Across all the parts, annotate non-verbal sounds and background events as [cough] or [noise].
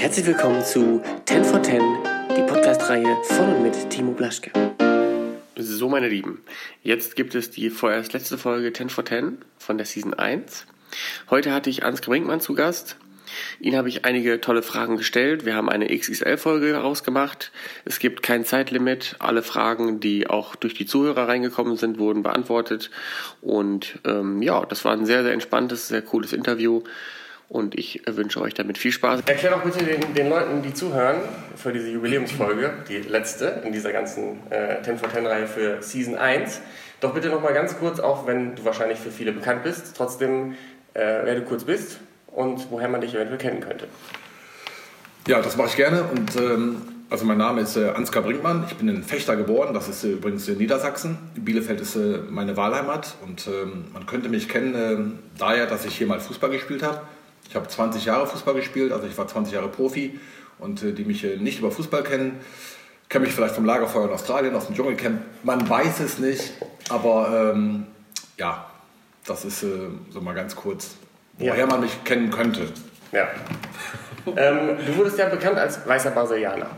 Herzlich willkommen zu 10 for 10, die Podcast-Reihe von und mit Timo Blaschke. So, meine Lieben, jetzt gibt es die vorerst letzte Folge 10 for 10 von der Season 1. Heute hatte ich Ansgar Brinkmann zu Gast. Ihnen habe ich einige tolle Fragen gestellt. Wir haben eine XXL-Folge rausgemacht. Es gibt kein Zeitlimit. Alle Fragen, die auch durch die Zuhörer reingekommen sind, wurden beantwortet. Und ähm, ja, das war ein sehr, sehr entspanntes, sehr cooles Interview. Und ich wünsche euch damit viel Spaß. Erklär doch bitte den, den Leuten, die zuhören, für diese Jubiläumsfolge, die letzte in dieser ganzen äh, 10 for 10 Reihe für Season 1, doch bitte nochmal ganz kurz, auch wenn du wahrscheinlich für viele bekannt bist, trotzdem, äh, wer du kurz bist und woher man dich eventuell kennen könnte. Ja, das mache ich gerne. Und ähm, also mein Name ist äh, Ansgar Brinkmann. Ich bin in Fechter geboren. Das ist äh, übrigens in Niedersachsen. Bielefeld ist äh, meine Wahlheimat. Und ähm, man könnte mich kennen ähm, daher, dass ich hier mal Fußball gespielt habe. Ich habe 20 Jahre Fußball gespielt, also ich war 20 Jahre Profi. Und äh, die mich äh, nicht über Fußball kennen, kennen mich vielleicht vom Lagerfeuer in Australien, aus dem Dschungelcamp. Man weiß es nicht. Aber ähm, ja, das ist äh, so mal ganz kurz woher ja. man mich kennen könnte. Ja. ähm, du wurdest ja bekannt als weißer Brasilianer.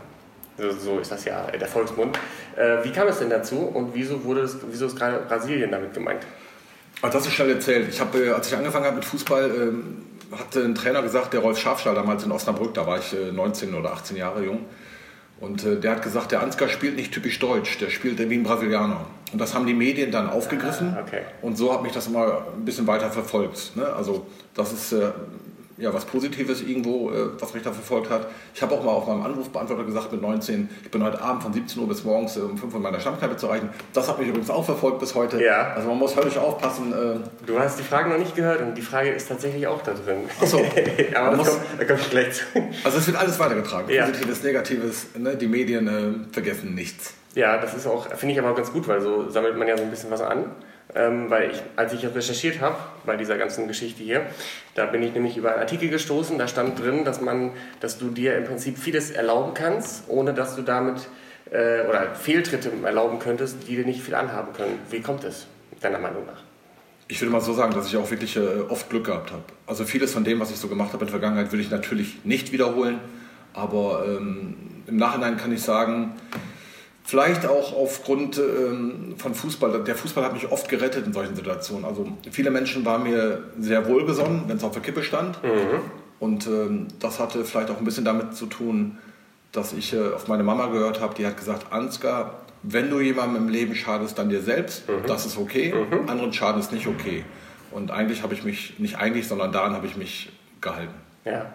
So ist das ja der Volksmund. Äh, wie kam es denn dazu und wieso, wurde es, wieso ist gerade Brasilien damit gemeint? Ach, das ist schnell erzählt. Ich habe, äh, als ich angefangen habe mit Fußball, ähm, hatte ein Trainer gesagt, der Rolf Schafstall damals in Osnabrück, da war ich 19 äh, oder 18 Jahre jung. Und der hat gesagt, der Ansgar spielt nicht typisch deutsch, der spielt wie ein Brasilianer. Und das haben die Medien dann aufgegriffen. Ah, okay. Und so hat mich das immer ein bisschen weiter verfolgt. Ne? Also das ist äh, ja was Positives irgendwo, äh, was mich da verfolgt hat. Ich habe auch mal auf meinem Anrufbeantworter gesagt mit 19, ich bin heute Abend von 17 Uhr bis morgens äh, um 5 Uhr in meiner Stammkneipe zu erreichen. Das hat mich übrigens auch verfolgt bis heute. Ja. Also man muss höllisch aufpassen. Äh, du hast die Frage noch nicht gehört und die Frage ist tatsächlich auch da drin. Achso. [laughs] Aber das muss, kommt, da kommt gleich zu. Also es wird alles weitergetragen. Ja. Positives, Negatives. Ne? Die Medien äh, vergessen nichts. Ja, das ist auch, finde ich aber ganz gut, weil so sammelt man ja so ein bisschen was an. Ähm, weil ich, als ich recherchiert habe bei dieser ganzen Geschichte hier, da bin ich nämlich über einen Artikel gestoßen, da stand drin, dass man, dass du dir im Prinzip vieles erlauben kannst, ohne dass du damit äh, oder Fehltritte erlauben könntest, die dir nicht viel anhaben können. Wie kommt es deiner Meinung nach? Ich würde mal so sagen, dass ich auch wirklich äh, oft Glück gehabt habe. Also vieles von dem, was ich so gemacht habe in der Vergangenheit, würde ich natürlich nicht wiederholen. Aber ähm, im Nachhinein kann ich sagen, Vielleicht auch aufgrund ähm, von Fußball. Der Fußball hat mich oft gerettet in solchen Situationen. Also viele Menschen waren mir sehr wohlgesonnen, wenn es auf der Kippe stand. Mhm. Und ähm, das hatte vielleicht auch ein bisschen damit zu tun, dass ich äh, auf meine Mama gehört habe, die hat gesagt, Ansgar, wenn du jemandem im Leben schadest, dann dir selbst, mhm. das ist okay, mhm. anderen schaden ist nicht okay. Und eigentlich habe ich mich, nicht eigentlich, sondern daran habe ich mich gehalten. Ja.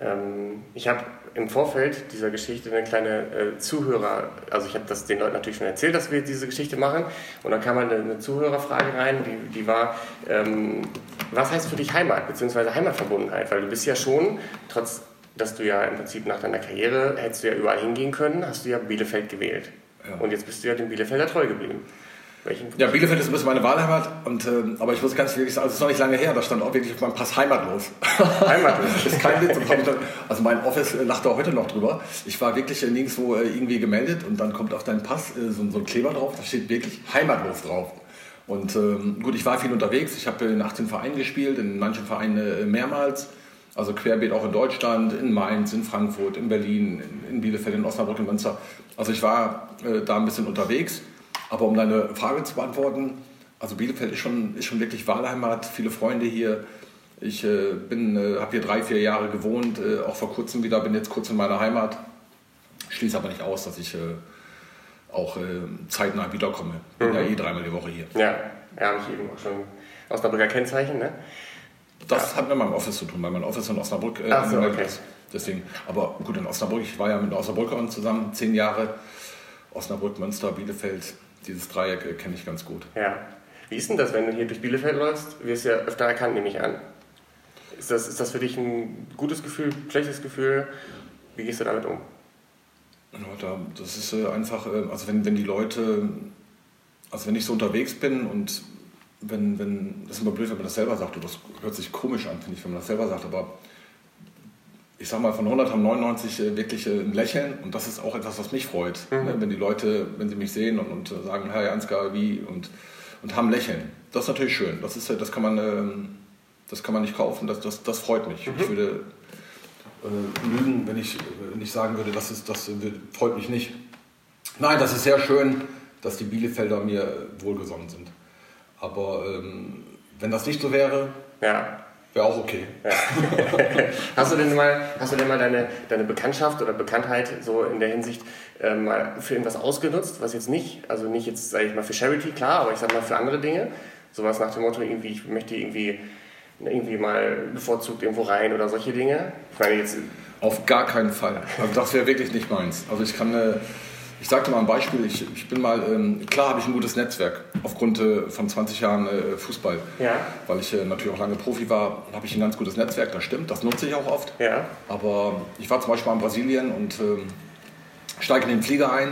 Ähm, ich habe im Vorfeld dieser Geschichte eine kleine äh, Zuhörer, also ich habe das den Leuten natürlich schon erzählt, dass wir diese Geschichte machen. Und dann kam eine, eine Zuhörerfrage rein, die, die war, ähm, was heißt für dich Heimat bzw. Heimatverbundenheit? Weil du bist ja schon, trotz dass du ja im Prinzip nach deiner Karriere hättest du ja überall hingehen können, hast du ja Bielefeld gewählt. Ja. Und jetzt bist du ja dem Bielefelder treu geblieben. Ja, Bielefeld ist ein bisschen meine Wahlheimat, und, äh, aber ich muss ganz wirklich sagen, also es ist noch nicht lange her, da stand auch wirklich auf meinem Pass heimatlos. [laughs] Heimatlos? das ist kein Witz. also mein Office lacht da heute noch drüber. Ich war wirklich nirgendwo äh, irgendwie gemeldet und dann kommt auf deinen Pass äh, so, so, ein Kleber drauf, da steht wirklich heimatlos drauf. Und ähm, gut, ich war viel unterwegs, ich habe in 18 Vereinen gespielt, in manchen Vereinen äh, mehrmals. Also querbeet auch in Deutschland, in Mainz, in Frankfurt, in Berlin, in, in Bielefeld, in Osnabrück, in Münster. Also ich war äh, da ein bisschen unterwegs. Aber um deine Frage zu beantworten, also Bielefeld ist schon, ist schon wirklich Wahlheimat, viele Freunde hier. Ich äh, äh, habe hier drei, vier Jahre gewohnt, äh, auch vor kurzem wieder, bin jetzt kurz in meiner Heimat. Schließe aber nicht aus, dass ich äh, auch äh, zeitnah wiederkomme. Bin mhm. ja eh dreimal die Woche hier. Ja, ja habe ich eben auch schon Osnabrücker Kennzeichen, ne? Das ja. hat mit meinem Office zu tun, weil mein Office in Osnabrück äh, Ach so, okay. ist. Deswegen, aber gut, in Osnabrück, ich war ja mit Osnabrückern zusammen, zehn Jahre. Osnabrück, Münster, Bielefeld, dieses Dreieck äh, kenne ich ganz gut. Ja. Wie ist denn das, wenn du hier durch Bielefeld läufst? Wirst ja öfter erkannt, nehme ich an. Ist das, ist das für dich ein gutes Gefühl, schlechtes Gefühl? Wie gehst du damit um? Ja, das ist äh, einfach, äh, also wenn, wenn die Leute, also wenn ich so unterwegs bin und wenn, wenn, das ist immer blöd, wenn man das selber sagt, das hört sich komisch an, finde ich, wenn man das selber sagt, aber ich sag mal, von 100 haben 99 äh, wirklich äh, ein Lächeln und das ist auch etwas, was mich freut. Mhm. Ne? Wenn die Leute, wenn sie mich sehen und, und äh, sagen, Herr Janska, wie und, und haben Lächeln. Das ist natürlich schön. Das, ist, das, kann, man, ähm, das kann man nicht kaufen, das, das, das freut mich. Mhm. Ich würde äh, lügen, wenn ich nicht sagen würde, das, ist, das freut mich nicht. Nein, das ist sehr schön, dass die Bielefelder mir wohlgesonnen sind. Aber ähm, wenn das nicht so wäre, ja. Wäre auch okay. Ja. [laughs] hast du denn mal, hast du denn mal deine, deine Bekanntschaft oder Bekanntheit so in der Hinsicht äh, mal für irgendwas ausgenutzt, was jetzt nicht, also nicht jetzt, sage ich mal, für Charity, klar, aber ich sag mal für andere Dinge? Sowas nach dem Motto, irgendwie, ich möchte irgendwie irgendwie mal bevorzugt irgendwo rein oder solche Dinge? Ich meine jetzt. Auf gar keinen Fall. Also das wäre wirklich nicht meins. Also ich kann. Äh, ich sage dir mal ein Beispiel. Ich, ich bin mal, ähm, klar habe ich ein gutes Netzwerk aufgrund äh, von 20 Jahren äh, Fußball. Ja. Weil ich äh, natürlich auch lange Profi war, habe ich ein ganz gutes Netzwerk, das stimmt, das nutze ich auch oft. Ja. Aber ich war zum Beispiel mal in Brasilien und ähm, steige in den Flieger ein.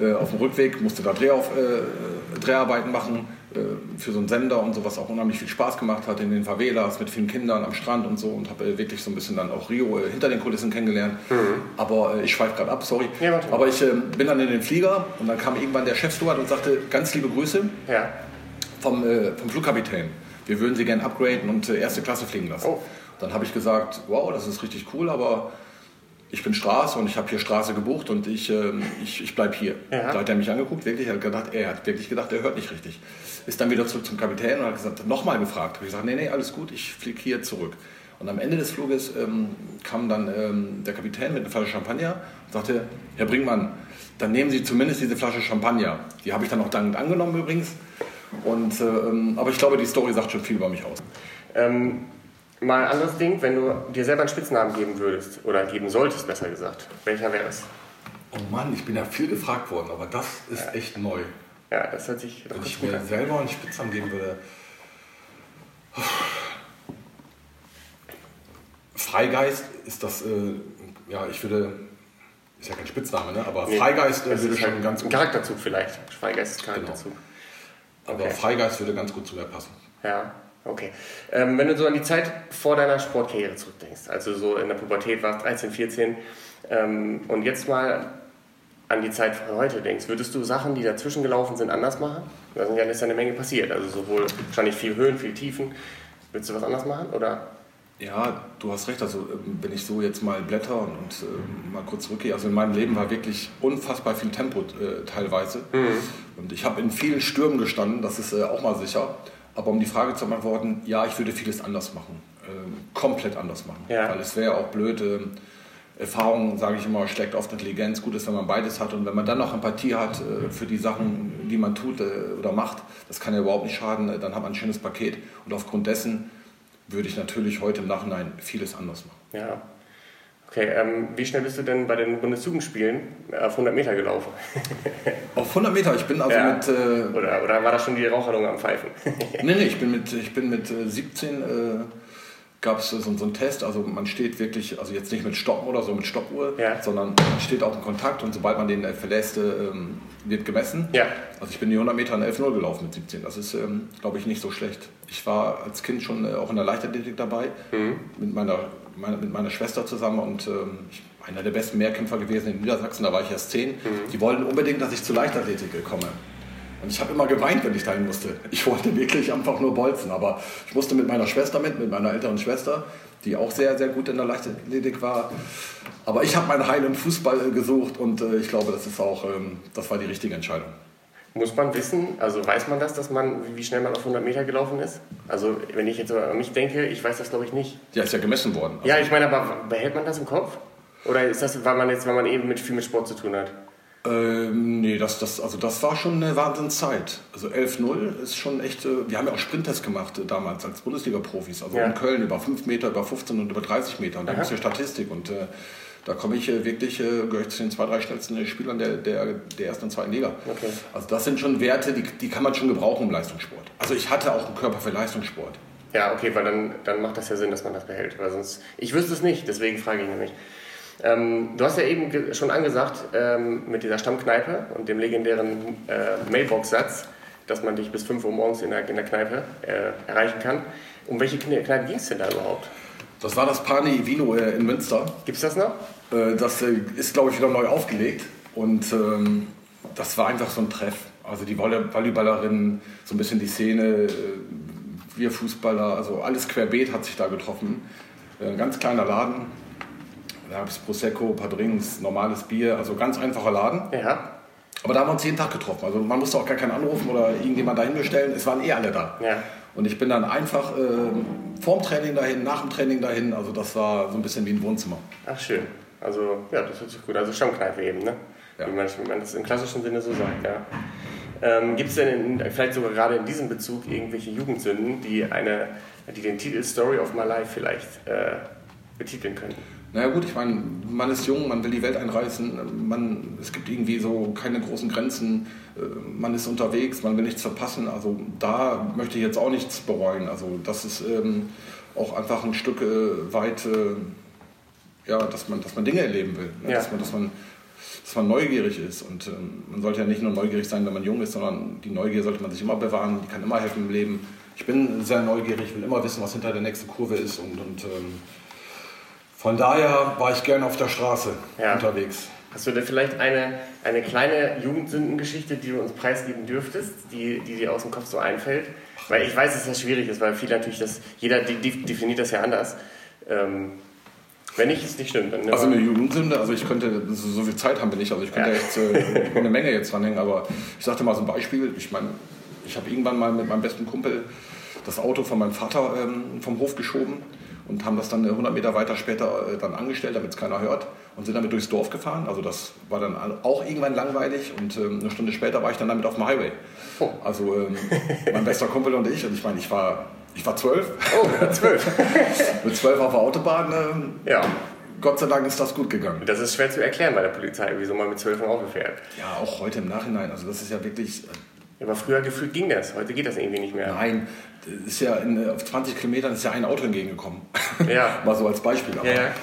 Äh, auf dem Rückweg musste da Drehauf, äh, Dreharbeiten machen für so einen Sender und so, was auch unheimlich viel Spaß gemacht hat in den Favelas mit vielen Kindern am Strand und so und habe äh, wirklich so ein bisschen dann auch Rio äh, hinter den Kulissen kennengelernt. Mhm. Aber ich schweife gerade ab, sorry. Ja, Aber ich bin dann in den Flieger und dann kam irgendwann der Chefsteward und sagte, ganz liebe Grüße ja. vom, vom Flugkapitän. Wir würden Sie gerne upgraden und erste Klasse fliegen lassen. Oh. Dann habe ich gesagt, wow, das ist richtig cool, aber ich bin Straße und ich habe hier Straße gebucht und ich, ähm, ich, ich bleibe hier. Ja. Da hat er mich angeguckt, wirklich, er hat, gedacht, er hat wirklich gedacht, er hört nicht richtig. Ist dann wieder zurück zum Kapitän und hat gesagt, nochmal gefragt. Habe ich gesagt, nee, nee, alles gut, ich fliege hier zurück. Und am Ende des Fluges ähm, kam dann ähm, der Kapitän mit einer Flasche Champagner und sagte, Herr Brinkmann, dann nehmen Sie zumindest diese Flasche Champagner. Die habe ich dann auch dankend angenommen übrigens. Und, ähm, aber ich glaube, die Story sagt schon viel über mich aus. Ähm, Mal ein anderes Ding, wenn du dir selber einen Spitznamen geben würdest, oder geben solltest, besser gesagt. Welcher wäre es? Oh Mann, ich bin ja viel gefragt worden, aber das ist echt neu. Ja, das hört sich. Wenn ich mir an. selber einen Spitznamen geben würde. Freigeist ist das, äh, ja, ich würde, ist ja kein Spitzname, ne? aber nee, Freigeist äh, würde schon halt ganz gut. Charakterzug vielleicht. Freigeist ist Charakterzug. Genau. Aber okay. Freigeist würde ganz gut zu mir passen. Ja. Okay. Ähm, wenn du so an die Zeit vor deiner Sportkarriere zurückdenkst, also so in der Pubertät warst 13, 14 ähm, und jetzt mal an die Zeit von heute denkst, würdest du Sachen, die dazwischen gelaufen sind, anders machen? Da ist ja eine Menge passiert, also sowohl wahrscheinlich viel Höhen, viel Tiefen. Würdest du was anders machen oder? Ja, du hast recht. Also ähm, wenn ich so jetzt mal blätter und, und äh, mal kurz zurückgehe, also in meinem Leben war wirklich unfassbar viel Tempo äh, teilweise. Mhm. Und ich habe in vielen Stürmen gestanden, das ist äh, auch mal sicher. Aber um die Frage zu beantworten, ja, ich würde vieles anders machen. Ähm, komplett anders machen. Ja. Weil es wäre auch blöd. Erfahrung, sage ich immer, schlägt oft Intelligenz. Gut ist, wenn man beides hat. Und wenn man dann noch Empathie hat äh, für die Sachen, die man tut äh, oder macht, das kann ja überhaupt nicht schaden. Dann hat man ein schönes Paket. Und aufgrund dessen würde ich natürlich heute im Nachhinein vieles anders machen. Ja. Okay, ähm, wie schnell bist du denn bei den Bundesjugendspielen auf 100 Meter gelaufen? [laughs] auf 100 Meter? Ich bin also ja. mit... Äh, oder, oder war das schon die Raucherlunge am Pfeifen? nee, nee, ich bin mit, ich bin mit 17... Äh, gab es so, so, einen Test, also man steht wirklich, also jetzt nicht mit Stoppen oder so, mit Stoppuhr, ja. sondern man steht auch in Kontakt und sobald man den verlässt, ähm, wird gemessen. Ja. Also ich bin die 100 Meter in 11.0 gelaufen mit 17, das ist, ähm, glaube ich, nicht so schlecht. Ich war als Kind schon äh, auch in der Leichtathletik dabei, mhm. mit meiner meine, mit meiner Schwester zusammen und ähm, ich, einer der besten Mehrkämpfer gewesen in Niedersachsen, da war ich erst zehn. Mhm. Die wollten unbedingt, dass ich zur Leichtathletik komme. Und ich habe immer geweint, wenn ich dahin musste. Ich wollte wirklich einfach nur bolzen, aber ich musste mit meiner Schwester mit, mit meiner älteren Schwester, die auch sehr, sehr gut in der Leichtathletik war. Aber ich habe meinen Heil im Fußball gesucht und äh, ich glaube, das ist auch, ähm, das war die richtige Entscheidung. Muss man wissen, also weiß man das, dass man, wie schnell man auf 100 Meter gelaufen ist? Also wenn ich jetzt an mich denke, ich weiß das glaube ich nicht. Ja, ist ja gemessen worden. Also ja, ich meine, aber behält man das im Kopf? Oder ist das, weil man jetzt, weil man eben mit viel mit Sport zu tun hat? Ähm, nee, das, das, also das war schon eine Wahnsinnszeit. Also 11-0 ist schon echt. Äh, wir haben ja auch Sprinttests gemacht äh, damals als Bundesliga-Profis. Also ja. in Köln über 5 Meter, über 15 und über 30 Meter. Und da gibt es ja Statistik. Und äh, da komme ich äh, wirklich, äh, gehöre ich zu den zwei, drei schnellsten Spielern der, der, der ersten und zweiten Liga. Okay. Also das sind schon Werte, die, die kann man schon gebrauchen im Leistungssport. Also ich hatte auch einen Körper für Leistungssport. Ja, okay, weil dann, dann macht das ja Sinn, dass man das behält. Weil sonst, ich wüsste es nicht, deswegen frage ich nämlich. Ähm, du hast ja eben schon angesagt, ähm, mit dieser Stammkneipe und dem legendären äh, Mailbox-Satz, dass man dich bis 5 Uhr morgens in der, in der Kneipe äh, erreichen kann. Um welche Kneipe ging es denn da überhaupt? Das war das Pani Vino äh, in Münster. Gibt es das noch? Äh, das äh, ist, glaube ich, wieder neu aufgelegt. Und ähm, das war einfach so ein Treff. Also die Volleyballerinnen, so ein bisschen die Szene, wir Fußballer, also alles querbeet hat sich da getroffen. Ein ganz kleiner Laden. Da gab es Prosecco, ein paar Drinks, normales Bier, also ganz einfacher Laden. Ja. Aber da haben wir uns jeden Tag getroffen. Also man musste auch gar keinen anrufen oder irgendjemand dahin bestellen. Es waren eh alle da. Ja. Und ich bin dann einfach äh, vorm Training dahin, nach dem Training dahin. Also das war so ein bisschen wie ein Wohnzimmer. Ach, schön. Also, ja, das hört sich gut. Also Stammkneipe eben, ne? Ja. Wie, man, wie man das im klassischen Sinne so sagt, ja. Ähm, Gibt es denn in, vielleicht sogar gerade in diesem Bezug irgendwelche Jugendsünden, die, eine, die den Titel Story of My Life vielleicht äh, betiteln könnten? Naja gut, ich meine, man ist jung, man will die Welt einreißen, man, es gibt irgendwie so keine großen Grenzen, äh, man ist unterwegs, man will nichts verpassen. Also da möchte ich jetzt auch nichts bereuen. Also das ist ähm, auch einfach ein Stück äh, weit, äh, ja, dass man, dass man Dinge erleben will. Ne? Ja. Dass, man, dass, man, dass man neugierig ist. Und ähm, man sollte ja nicht nur neugierig sein, wenn man jung ist, sondern die Neugier sollte man sich immer bewahren, die kann immer helfen im Leben. Ich bin sehr neugierig, will immer wissen, was hinter der nächsten Kurve ist und, und ähm, von daher war ich gerne auf der Straße Ja. unterwegs. Hast du denn vielleicht eine, eine kleine Jugendsündengeschichte, die du uns preisgeben dürftest, die, die dir aus dem Kopf so einfällt? Weil ich weiß, dass es ja schwierig ist, weil viele natürlich das, jeder de- de- definiert das ja anders. Ähm, wenn nicht, ist nicht schlimm. Dann Also eine Jugendsünde, also ich könnte, so, so viel Zeit haben wir nicht, also ich könnte Ja. jetzt äh, eine Menge jetzt dranhängen, aber ich sagte mal so ein Beispiel, ich meine, ich habe irgendwann mal mit meinem besten Kumpel das Auto von meinem Vater ähm, vom Hof geschoben und haben das dann 100 Meter weiter später äh, dann angestellt, damit es keiner hört und sind damit durchs Dorf gefahren. Also das war dann auch irgendwann langweilig und ähm, eine Stunde später war ich dann damit auf dem Highway. Oh. Also ähm, mein bester Kumpel und ich, und ich meine, ich war, ich war zwölf, oh, zwölf. [laughs] mit zwölf auf der Autobahn. Ähm, ja, Gott sei Dank ist das gut gegangen. das ist schwer zu erklären bei der Polizei, wieso man mit zwölf Auto fährt. Ja, auch heute im Nachhinein. Also das ist ja wirklich. Aber früher gefühlt ging das, heute geht das irgendwie nicht mehr. Nein, ist ja in, auf 20 Kilometern ist ja ein Auto entgegengekommen. [laughs] Ja. Mal so als Beispiel. Aber Ja, ja.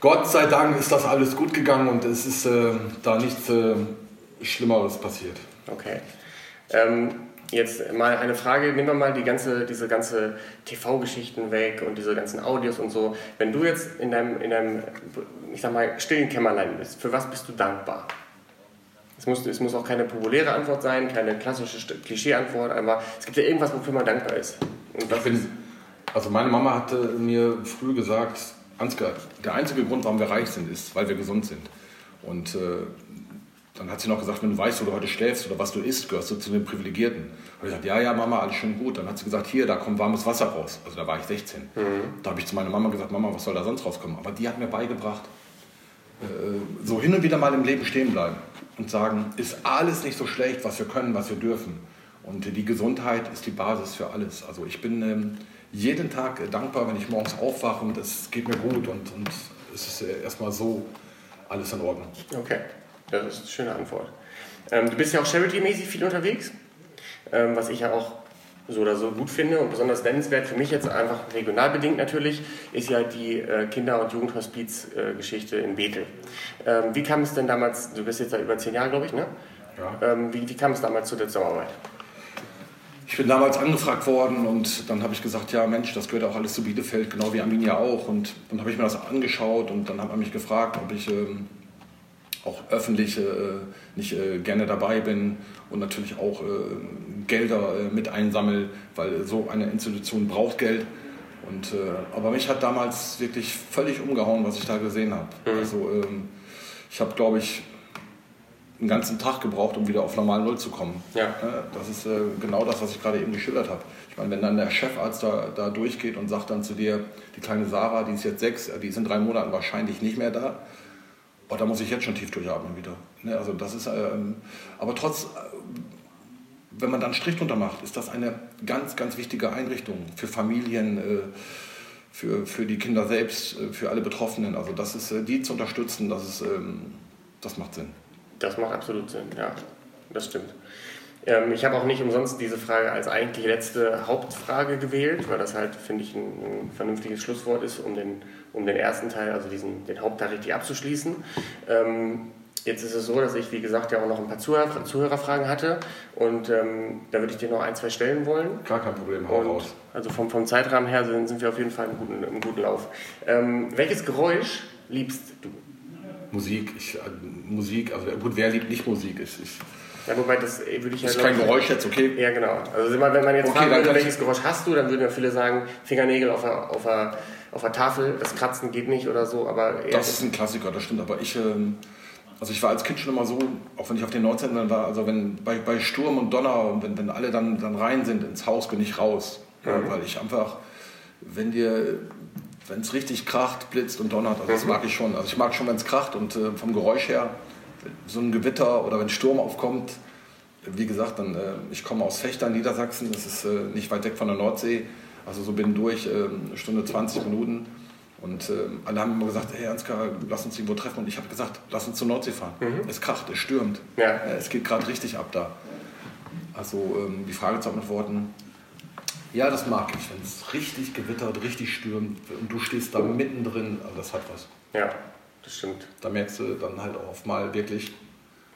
Gott sei Dank ist das alles gut gegangen und es ist äh, da nichts äh, Schlimmeres passiert. Okay. Ähm, jetzt mal eine Frage, nehmen wir mal die ganze, diese ganze TV-Geschichten weg und diese ganzen Audios und so. Wenn du jetzt in deinem, in deinem, ich sag mal, stillen Kämmerlein bist, für was bist du dankbar? Es muss, es muss auch keine populäre Antwort sein, keine klassische Klischee-Antwort, aber es gibt ja irgendwas, wofür man dankbar ist. Bin, also meine Mama hatte mir früh gesagt, Ansgar, der einzige Grund, warum wir reich sind, ist, weil wir gesund sind. Und äh, dann hat sie noch gesagt, wenn du weißt, wo du heute schläfst oder was du isst, gehörst du zu den Privilegierten. Und ich gesagt, ja, ja, Mama, alles schön gut. Dann hat sie gesagt, hier, da kommt warmes Wasser raus. Also da war ich 16. Da habe ich zu meiner Mama gesagt, Mama, was soll da sonst rauskommen? Aber die hat mir beigebracht, äh, so hin und wieder mal im Leben stehen bleiben und sagen, ist alles nicht so schlecht, was wir können, was wir dürfen. Und die Gesundheit ist die Basis für alles. Also ich bin ähm, jeden Tag äh, dankbar, wenn ich morgens aufwache und es geht mir gut und, und es ist äh, erstmal so alles in Ordnung. Okay, das ist eine schöne Antwort. Ähm, du bist ja auch charity-mäßig viel unterwegs, ähm, was ich ja auch so oder so gut finde und besonders nennenswert für mich jetzt einfach regional bedingt natürlich, ist ja die äh, Kinder- und Jugendhospiz-Geschichte in Bethel. Ähm, wie kam es denn damals, du bist jetzt da über zehn Jahre, glaube ich, ne? Ja. Ähm, wie, wie kam es damals zu der Zusammenarbeit? Ich bin damals angefragt worden und dann habe ich gesagt, ja Mensch, das gehört auch alles zu Bielefeld, genau wie Arminia auch. Und dann habe ich mir das angeschaut und dann hat man mich gefragt, ob ich ähm, auch öffentlich äh, nicht äh, gerne dabei bin und natürlich auch äh, Gelder äh, mit einsammel, weil so eine Institution braucht Geld. Und, äh, aber mich hat damals wirklich völlig umgehauen, was ich da gesehen habe. Also ähm, ich habe, glaube ich, einen ganzen Tag gebraucht, um wieder auf normal Null zu kommen. Ja. Äh, Das ist äh, genau das, was ich gerade eben geschildert habe. Ich meine, wenn dann der Chefarzt da, da durchgeht und sagt dann zu dir, die kleine Sarah, die ist jetzt sechs, äh, die ist in drei Monaten wahrscheinlich nicht mehr da, oh, da muss ich jetzt schon tief durchatmen wieder. Ne, also das ist, ähm, aber trotz, wenn man dann Strich drunter macht, ist das eine ganz, ganz wichtige Einrichtung für Familien, äh, für, für die Kinder selbst, äh, für alle Betroffenen. Also das ist, äh, die zu unterstützen, das, ist, ähm, das macht Sinn. Das macht absolut Sinn, ja, das stimmt. Ähm, ich habe auch nicht umsonst diese Frage als eigentlich letzte Hauptfrage gewählt, weil das halt, finde ich, ein, vernünftiges Schlusswort ist, um den, um den ersten Teil, also diesen, den Hauptteil richtig abzuschließen. Jetzt ist es so, dass ich, wie gesagt, ja auch noch ein paar Zuhörer, Zuhörerfragen hatte und ähm, da würde ich dir noch ein, zwei stellen wollen. Gar kein Problem, hau Und raus. also vom, vom Zeitrahmen her sind, sind wir auf jeden Fall im guten, im guten Lauf. Ähm, welches Geräusch liebst du? Musik, ich, äh, Musik, also gut, wer liebt nicht Musik? Ich, ich, Ja, wobei das äh, würde ich ja. Ist kein Geräusch jetzt, okay? Ja, genau. Also wenn man jetzt Okay, fragen würde, welches Geräusch hast du, dann würden ja viele sagen, Fingernägel auf der, auf der, auf der Tafel, das Kratzen geht nicht oder so, aber Das ist ein Klassiker, das stimmt. Aber ich, ähm, also ich war als Kind schon immer so, auch wenn ich auf den 19. dann war, also wenn bei, bei Sturm und Donner und wenn, wenn alle dann, dann rein sind ins Haus, bin ich raus. Ja, weil ich einfach, wenn dir, wenn es richtig kracht, blitzt und donnert, also das mag ich schon. Also ich mag schon, wenn es kracht und äh, vom Geräusch her, so ein Gewitter oder wenn Sturm aufkommt, wie gesagt, dann, äh, ich komme aus Fechter, Niedersachsen, das ist äh, nicht weit weg von der Nordsee, also so bin durch, äh, eine Stunde 20 Minuten. Und äh, alle haben immer gesagt, hey Ansgar, lass uns irgendwo treffen. Und ich habe gesagt, lass uns zur Nordsee fahren. Es kracht, es stürmt. Ja. Äh, Es geht gerade richtig ab da. Also ähm, die Frage zu beantworten, ja, das mag ich, wenn es richtig gewittert, richtig stürmt und du stehst da mittendrin, also das hat was. Ja, das stimmt. Da merkst du dann halt auch mal wirklich,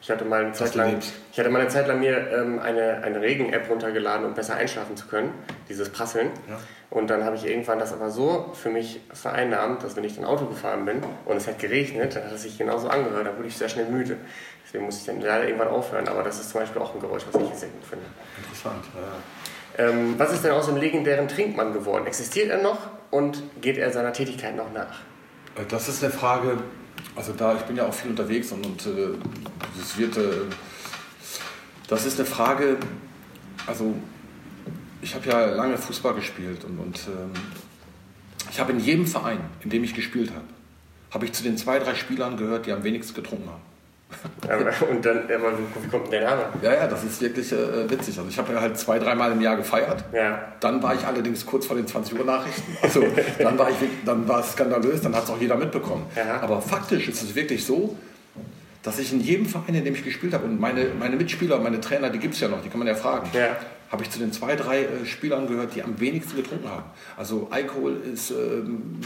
Ich hatte mal eine Zeit lang, ich hatte mal eine Zeit lang mir ähm, eine, eine Regen-App runtergeladen, um besser einschlafen zu können, dieses Prasseln. Ja. Und dann habe ich irgendwann das aber so für mich vereinnahmt, dass wenn ich dann Auto gefahren bin und es hat geregnet, dann hat es sich genauso angehört, da wurde ich sehr schnell müde. Deswegen musste ich dann leider irgendwann aufhören, aber das ist zum Beispiel auch ein Geräusch, was ich sehr gut finde. interessant. Ja. Ähm, was ist denn aus dem legendären Trinkmann geworden? Existiert er noch und geht er seiner Tätigkeit noch nach? Äh, Das ist eine Frage, also da, ich bin ja auch viel unterwegs und, und äh, das wird, äh, das ist eine Frage, also ich habe ja lange Fußball gespielt und, und ähm, ich habe in jedem Verein, in dem ich gespielt habe, habe ich zu den zwei, drei Spielern gehört, die am wenigsten getrunken haben. Und dann, aber wie kommt denn der Name? Ja, ja, das ist wirklich äh, witzig. Also ich habe ja halt zwei, dreimal im Jahr gefeiert. Ja. Dann war ich allerdings kurz vor den 20 Uhr Nachrichten. Also dann war ich, dann war es skandalös, dann hat es auch jeder mitbekommen. Ja. Aber faktisch ist es wirklich so, dass ich in jedem Verein, in dem ich gespielt habe, und meine, meine Mitspieler, meine Trainer, die gibt es ja noch, die kann man ja fragen, Ja. Habe ich zu den zwei, drei äh, Spielern gehört, die am wenigsten getrunken haben. Also Alkohol ist ähm,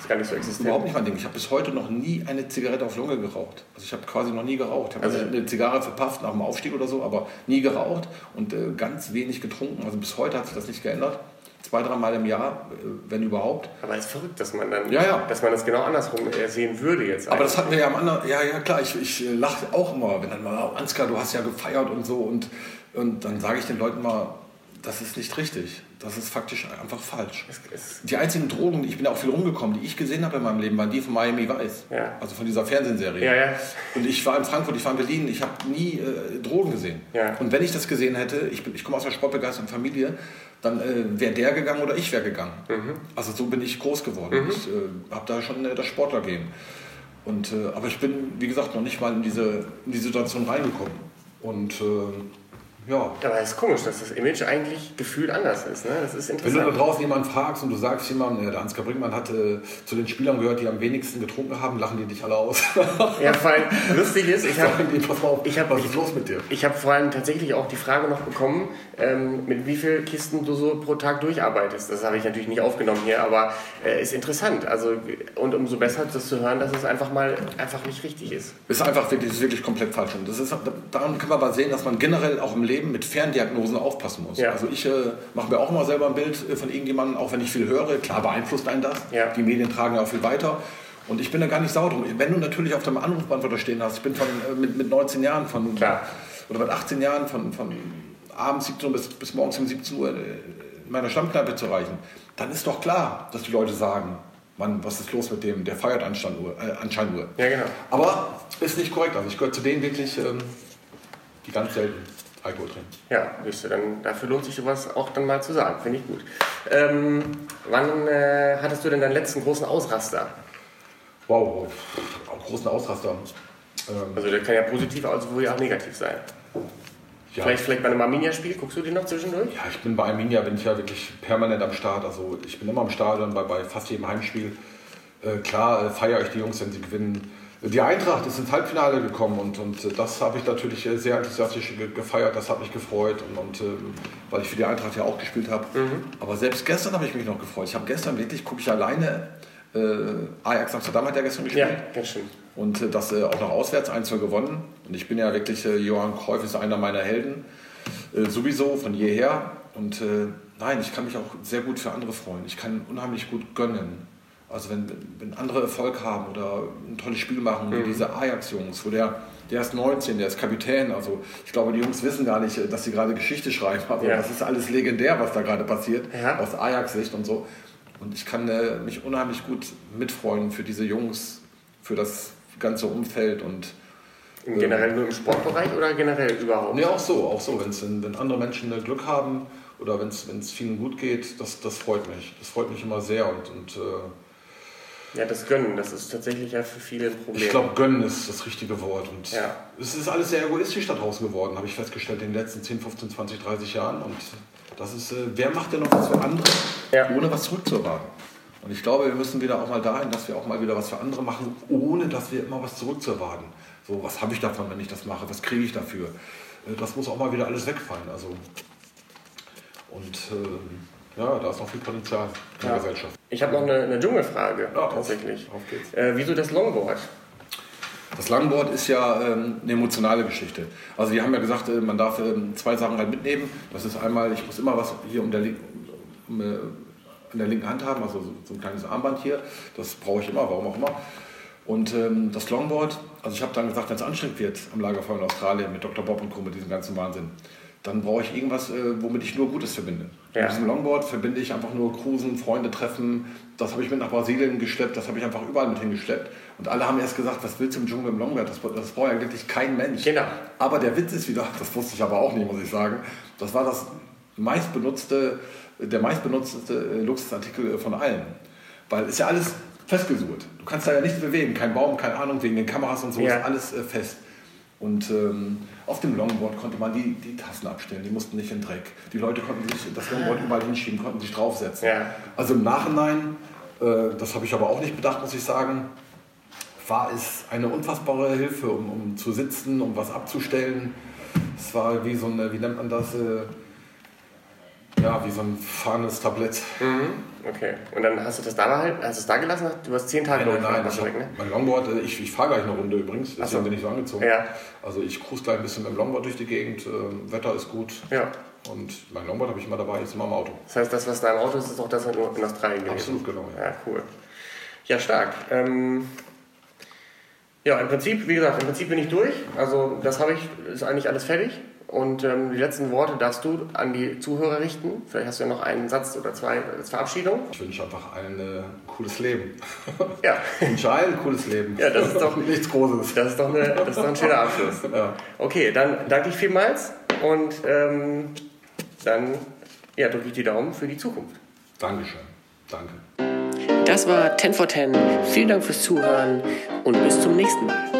ist gar nicht so existent. überhaupt nicht mein Ding. Ich habe bis heute noch nie eine Zigarette auf Lunge geraucht. Also ich habe quasi noch nie geraucht. Ich habe Also- eine Zigarre verpafft nach dem Aufstieg oder so, aber nie geraucht und äh, ganz wenig getrunken. Also bis heute hat sich das nicht geändert. Zwei, dreimal im Jahr, äh, wenn überhaupt. Aber es ist verrückt, dass man dann, Ja, ja. dass man das genau andersrum eher sehen würde jetzt. Aber das hatten wir ja am anderen, ja, ja klar, ich, ich äh, lache auch immer, wenn dann mal, oh, Ansgar, du hast ja gefeiert und so und, und dann sage ich den Leuten mal, das ist nicht richtig. Das ist faktisch einfach falsch. Die einzigen Drogen, die ich bin auch viel rumgekommen, die ich gesehen habe in meinem Leben, waren die von Miami Vice. Ja. Also von dieser Fernsehserie. Ja, ja. Und ich war in Frankfurt, ich war in Berlin, ich habe nie äh, Drogen gesehen. Und wenn ich das gesehen hätte, ich, bin, ich komme aus einer sportbegeisterten Familie, dann äh, wäre der gegangen oder ich wäre gegangen. Mhm. Also so bin ich groß geworden. Ich äh, habe da schon äh, das Sportlergehen. Und, äh, aber ich bin, wie gesagt, noch nicht mal in diese, in die Situation reingekommen. Und äh, ja, Aber es ist komisch, dass das Image eigentlich gefühlt anders ist. Ne? Das ist wenn du da interessant. draußen jemanden fragst und du sagst jemandem, äh, der Ansgar Brinkmann hat äh, zu den Spielern gehört, die am wenigsten getrunken haben, lachen die dich alle aus. [laughs] Ja, vor allem lustig ist, ich habe auf, Ich hab- was ist los mit dir? ich hab vor allem tatsächlich auch die Frage noch bekommen, ähm, mit wie viel Kisten du so pro Tag durcharbeitest. Das habe ich natürlich nicht aufgenommen hier, aber äh, ist interessant. Also, und umso besser das zu hören, dass es einfach mal einfach nicht richtig ist. ist einfach wirklich, ist wirklich komplett falsch. Und das ist, daran kann man aber sehen, dass man generell auch im Leben mit Ferndiagnosen aufpassen muss. Ja. Also ich äh, mache mir auch immer selber ein Bild äh, von irgendjemandem, auch wenn ich viel höre. Klar beeinflusst einen das. Ja. Die Medien tragen ja auch viel weiter. Und ich bin da gar nicht sauer drum. Wenn du natürlich auf deinem Anrufbeantworter stehen hast, ich bin von, äh, mit, mit 19 Jahren von, Klar. oder mit 18 Jahren von, von abends 17 Uhr bis, bis morgens um 17 Uhr äh, in meiner Stammkneipe zu erreichen, dann ist doch klar, dass die Leute sagen, Mann, was ist los mit dem, der feiert anscheinend nur. Äh, anscheinend nur. Ja, genau. Aber ist nicht korrekt. Also ich gehöre zu denen wirklich, ähm, die ganz selten Alkohol trinken. Ja, siehst du, dann dafür lohnt sich sowas auch dann mal zu sagen. Finde ich gut. Ähm, wann äh, hattest du denn deinen letzten großen Ausraster? Wow, auch großen Ausraster. Ähm, Also der kann ja positiv, also wohl ja auch negativ sein. ja. Vielleicht, vielleicht bei einem Arminia-Spiel, guckst du die noch zwischendurch? ja, ich bin bei Arminia, bin ich ja wirklich permanent am Start. Also ich bin immer am Stadion bei, bei fast jedem Heimspiel. Äh, klar äh, feiere ich die Jungs, wenn sie gewinnen. Die Eintracht ist ins Halbfinale gekommen und, und äh, das habe ich natürlich äh, sehr enthusiastisch ge gefeiert, das hat mich gefreut und, und ähm, weil ich für die Eintracht ja auch gespielt habe. Aber selbst gestern habe ich mich noch gefreut. Ich habe gestern wirklich, gucke ich alleine, äh, Ajax Amsterdam hat ja gestern gespielt. Ja, ganz schön. Und äh, das äh, auch noch auswärts 1 gewonnen. Und ich bin ja wirklich, äh, Johann Cruyff ist einer meiner Helden. Sowieso von jeher. Und nein, ich kann mich auch sehr gut für andere freuen. Ich kann unheimlich gut gönnen. Also wenn, wenn andere Erfolg haben oder ein tolles Spiel machen, wie diese Ajax-Jungs, wo der, der ist 19, der ist Kapitän. Also ich glaube, die Jungs wissen gar nicht, dass sie gerade Geschichte schreiben. Also Ja. das ist alles legendär, was da gerade passiert, Ja. aus Ajax-Sicht und so. Und ich kann äh, mich unheimlich gut mitfreuen für diese Jungs, für das ganze Umfeld und Im generell nur im Sportbereich oder generell überhaupt? Nee, auch so, auch so. Wenn's, wenn, wenn andere Menschen äh, Glück haben oder wenn es vielen gut geht, das, das freut mich. Das freut mich immer sehr und, und äh, Ja, das Gönnen, das ist tatsächlich ja für viele ein Problem. ich glaube, gönnen ist das richtige Wort. Und Ja. es ist alles sehr egoistisch da draußen geworden, habe ich festgestellt in den letzten 10, 15, 20, 30 Jahren. Und das ist, äh, wer macht denn noch was für andere, Ja. ohne was zurückzuerwarten? Und ich glaube, wir müssen wieder auch mal dahin, dass wir auch mal wieder was für andere machen, ohne dass wir immer was zurückzuerwarten. So, was habe ich davon, wenn ich das mache? Was kriege ich dafür? Äh, Das muss auch mal wieder alles wegfallen. Also, und äh, ja, da ist noch viel Potenzial in der Gesellschaft. Ich habe noch eine, eine Dschungelfrage Ja, auf- tatsächlich. auf geht's. Äh, wieso das Longboard? Das Langboard ist ja ähm, eine emotionale Geschichte. Also die haben ja gesagt, äh, man darf ähm, zwei Sachen halt mitnehmen. Das ist einmal, ich muss immer was hier um der, Link- um, äh, an der linken Hand haben, also so, so ein kleines Armband hier. Das brauche ich immer, warum auch immer. Und ähm, das Longboard, also ich habe dann gesagt, wenn es anstrengend wird am Lagerfeuer in Australien mit Dr. Bob und Co., mit diesem ganzen Wahnsinn, dann brauche ich irgendwas, äh, womit ich nur Gutes verbinde. Ja. Mit diesem Longboard verbinde ich einfach nur Cruisen, Freunde treffen. Das habe ich mit nach Brasilien geschleppt, das habe ich einfach überall mit hingeschleppt. Und alle haben erst gesagt, was willst du im Dschungel dem Longboard? Das, das braucht ja wirklich kein Mensch. Genau. Aber der Witz ist wieder, [laughs] das wusste ich aber auch nicht, muss ich sagen, das war das meistbenutzte, der meistbenutzte äh, Luxusartikel von allen. Weil ist ja alles festgesucht. Du kannst da ja nichts bewegen, kein Baum, keine Ahnung, wegen den Kameras und so Ja. ist alles äh, fest. Und ähm, auf dem Longboard konnte man die, die Tassen abstellen, die mussten nicht in den Dreck. Die Leute konnten sich das Longboard überall hinschieben, konnten sich draufsetzen. Ja. Also im Nachhinein, äh, das habe ich aber auch nicht bedacht, muss ich sagen, war es eine unfassbare Hilfe, um, um zu sitzen, um was abzustellen. Es war wie so ein, wie nennt man das? Äh, ja, wie so ein fahrendes Tablett. Okay. Und dann hast du das da behalten? Hast du es da gelassen? Du hast zehn Tage Nein, nein, nein. warst Ich weg, ne? Mein Longboard, äh, ich, ich fahre gleich eine Runde übrigens, deswegen so. bin ich so angezogen. Ja. Also ich cruise gleich ein bisschen mit dem Longboard durch die Gegend, äh, Wetter ist gut. Ja. Und mein Longboard habe ich immer dabei, ist immer im Auto. Das heißt, das, was da im Auto ist, ist auch das in in Australien gewesen. Absolut, genau. Ja. Ja, cool. Ja, stark. Ähm, ja, im Prinzip, wie gesagt, im Prinzip bin ich durch. Also das habe ich, ist eigentlich alles fertig. Und ähm, die letzten Worte darfst du an die Zuhörer richten. Vielleicht hast du ja noch einen Satz oder zwei als Verabschiedung. Ich wünsche einfach allen äh, ein cooles Leben. Ja, Ich [laughs] wünsche allen ein cooles Leben. Ja, das ist doch- [laughs] nichts Großes. das ist doch, eine, das ist doch ein schöner Abschluss. Ja. Okay, dann danke ich vielmals und ähm, dann ja, drücke ich die Daumen für die Zukunft. Dankeschön. Danke. Das war 10 for 10. Vielen Dank fürs Zuhören und bis zum nächsten Mal.